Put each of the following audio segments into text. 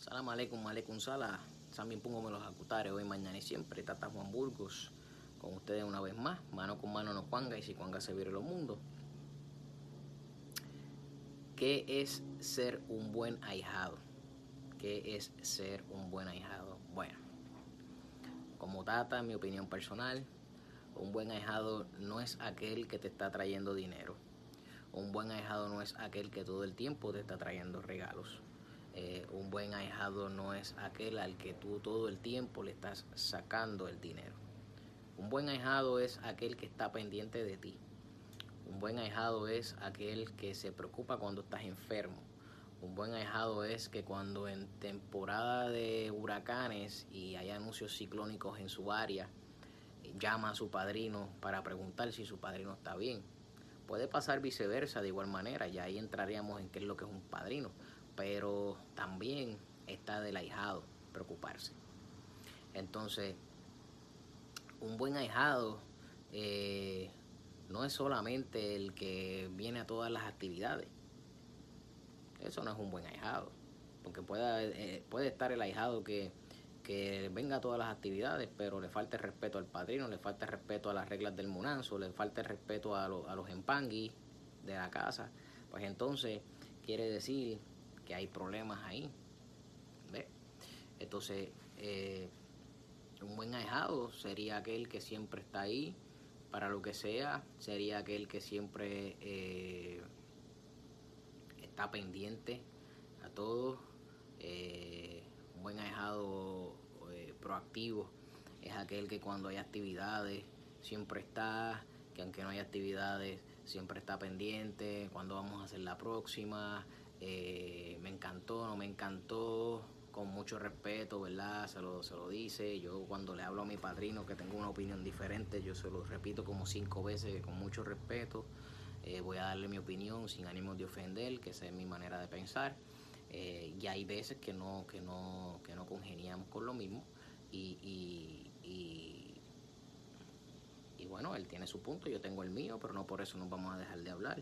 Salam aleikum, aleikum sala. También pongo los acutares hoy, mañana y siempre. Tata Juan Burgos con ustedes una vez más. Mano con mano no cuanga y si cuanga se vire los mundos. ¿Qué es ser un buen ahijado? ¿Qué es ser un buen ahijado? Bueno, como Tata, mi opinión personal, un buen ahijado no es aquel que te está trayendo dinero. Un buen ahijado no es aquel que todo el tiempo te está trayendo regalos. Eh, un buen ahijado no es aquel al que tú todo el tiempo le estás sacando el dinero. Un buen ahijado es aquel que está pendiente de ti. Un buen ahijado es aquel que se preocupa cuando estás enfermo. Un buen ahijado es que cuando en temporada de huracanes y hay anuncios ciclónicos en su área, llama a su padrino para preguntar si su padrino está bien. Puede pasar viceversa de igual manera, y ahí entraríamos en qué es lo que es un padrino pero también está del ahijado preocuparse. Entonces, un buen ahijado eh, no es solamente el que viene a todas las actividades. Eso no es un buen ahijado. Porque puede, eh, puede estar el ahijado que, que venga a todas las actividades, pero le falta el respeto al padrino, le falta el respeto a las reglas del munanzo, le falta el respeto a, a los empanguis de la casa. Pues entonces quiere decir hay problemas ahí. Entonces, eh, un buen ahijado sería aquel que siempre está ahí para lo que sea, sería aquel que siempre eh, está pendiente a todo. Eh, un buen ahijado proactivo es aquel que cuando hay actividades siempre está, que aunque no hay actividades siempre está pendiente, cuando vamos a hacer la próxima, eh, me encantó, no me encantó, con mucho respeto, ¿verdad? Se lo, se lo dice. Yo cuando le hablo a mi padrino que tengo una opinión diferente, yo se lo repito como cinco veces con mucho respeto. Eh, voy a darle mi opinión sin ánimo de ofender, que esa es mi manera de pensar. Eh, y hay veces que no, que no, que no congeniamos con lo mismo. Y, y, y, bueno, él tiene su punto, yo tengo el mío, pero no por eso nos vamos a dejar de hablar.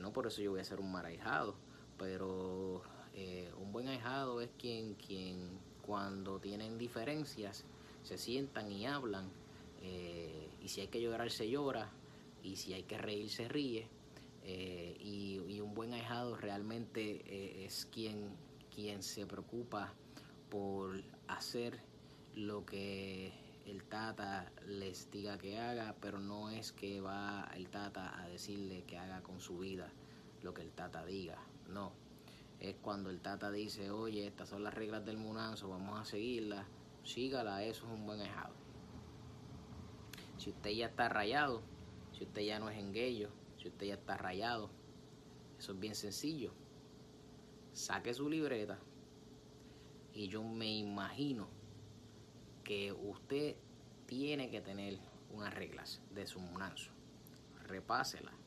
no por eso yo voy a ser un marajado pero eh, un buen ahijado es quien, quien cuando tienen diferencias se sientan y hablan eh, y si hay que llorar se llora y si hay que reír se ríe eh, y, un buen ahijado realmente es quien, quien se preocupa por hacer lo que el tata les diga que haga, pero no es que va el tata a decirle que haga con su vida lo que el tata diga. No, es cuando el tata dice, oye, estas son las reglas del munanzo, vamos a seguirlas, sígala, eso es un buen ejado. Si usted ya está rayado, si usted ya no es enguello, si usted ya está rayado, eso es bien sencillo. Saque su libreta y yo me imagino que usted tiene que tener unas reglas de su munanzo. Repásela.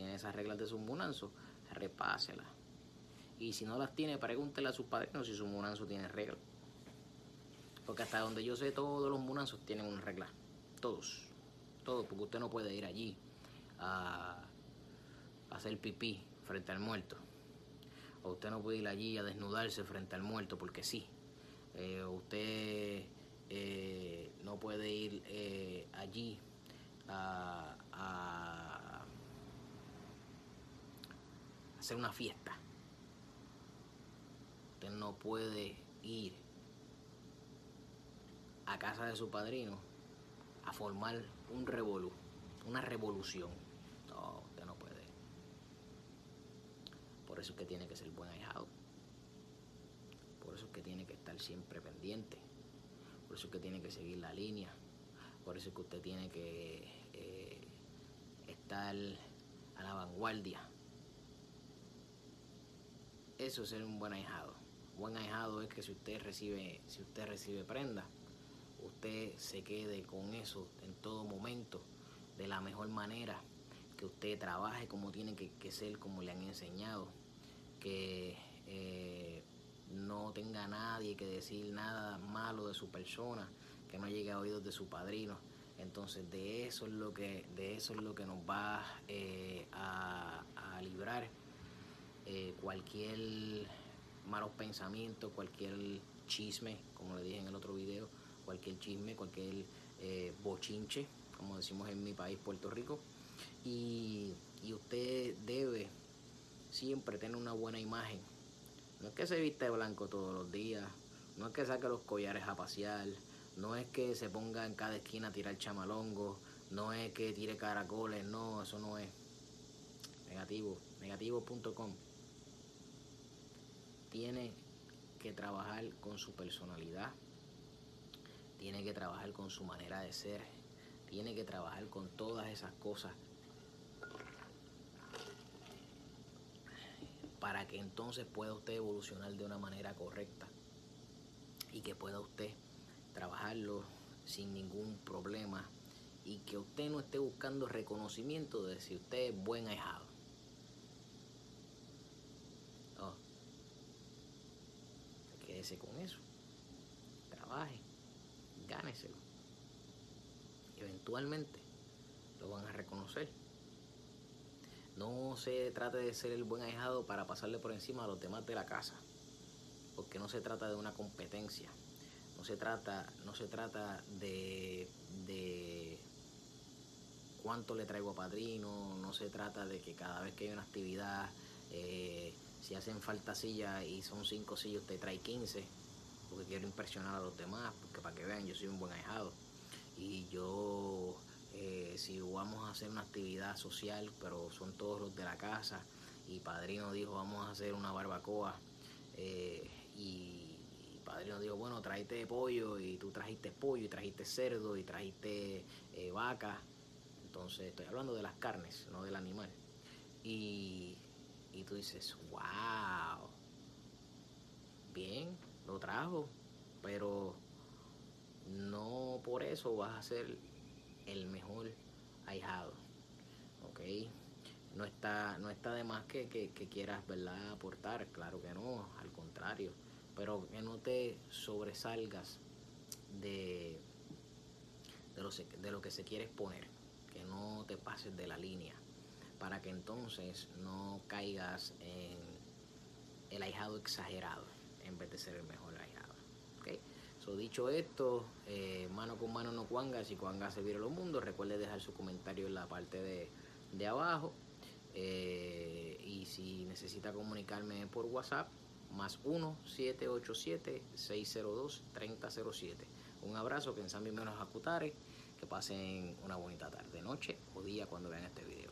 Tiene esas reglas de su munanzo repásela. Y si no las tiene, pregúntele a sus padrinos si su munanzo tiene regla. Porque hasta donde yo sé, todos los munanzos tienen una regla. Todos. Todos, porque usted no puede ir allí a, hacer pipí frente al muerto. O usted no puede ir allí a desnudarse frente al muerto porque sí. Eh, usted eh, no puede ir eh, allí a hacer una fiesta. Usted no puede ir a casa de su padrino a formar un revolú, una revolución. No, usted no puede. Por eso es que tiene que ser buen ahijado. Por eso es que tiene que estar siempre pendiente. Por eso es que tiene que seguir la línea. Por eso es que usted tiene que eh, estar a la vanguardia eso es ser un buen ahijado. Buen ahijado es que si usted recibe, si usted recibe prenda, usted se quede con eso en todo momento, de la mejor manera, que usted trabaje como tiene que, ser, como le han enseñado, que eh, no tenga nadie que decir nada malo de su persona, que no llegue a oídos de su padrino. Entonces de eso es lo que, de eso es lo que nos va eh, a, a librar eh, cualquier malos pensamientos, cualquier chisme, como le dije en el otro video, cualquier chisme, cualquier eh, bochinche, como decimos en mi país, Puerto Rico. Y, usted debe siempre tener una buena imagen. No es que se viste de blanco todos los días, no es que saque los collares a pasear, no es que se ponga en cada esquina a tirar chamalongo, no es que tire caracoles, no, eso no es. Negativo, negativo.com. Tiene que trabajar con su personalidad, tiene que trabajar con su manera de ser, tiene que trabajar con todas esas cosas para que entonces pueda usted evolucionar de una manera correcta y que pueda usted trabajarlo sin ningún problema y que usted no esté buscando reconocimiento de si usted es buen ahijado. No. Quédese con eso. Trabaje. Gáneselo. Eventualmente lo van a reconocer. No se trate de ser el buen ahijado para pasarle por encima a los demás de la casa, porque no se trata de una competencia, no se trata, no se trata de, de cuánto le traigo a padrino, no se trata de que cada vez que hay una actividad, eh, si hacen falta sillas y son cinco sillas, usted trae 15, porque quiero impresionar a los demás, porque para que vean, yo soy un buen ahijado. Y yo eh, si vamos a hacer una actividad social, pero son todos los de la casa, y Padrino dijo, vamos a hacer una barbacoa, eh, y, Padrino dijo, bueno, tráete pollo, y tú trajiste pollo, y trajiste cerdo, y trajiste eh, vaca, entonces estoy hablando de las carnes, no del animal, y, y tú dices, wow, bien, lo trajo, pero no por eso vas a ser el mejor ahijado. ¿Ok? No está, no está de más que, quieras ¿verdad? aportar, claro que no, al contrario. Pero que no te sobresalgas de, de, lo, de lo que se quiere exponer, que no te pases de la línea, para que entonces no caigas en el ahijado exagerado en vez de ser el mejor ahijado. ¿okay? dicho esto, eh, mano con mano no cuanga, si cuanga se vira los mundos, recuerde dejar su comentario en la parte de, abajo. Eh, y si necesita comunicarme por WhatsApp, más 1-787-602-3007. Un abrazo, que en San menos Acutare, que pasen una bonita tarde, noche o día cuando vean este video.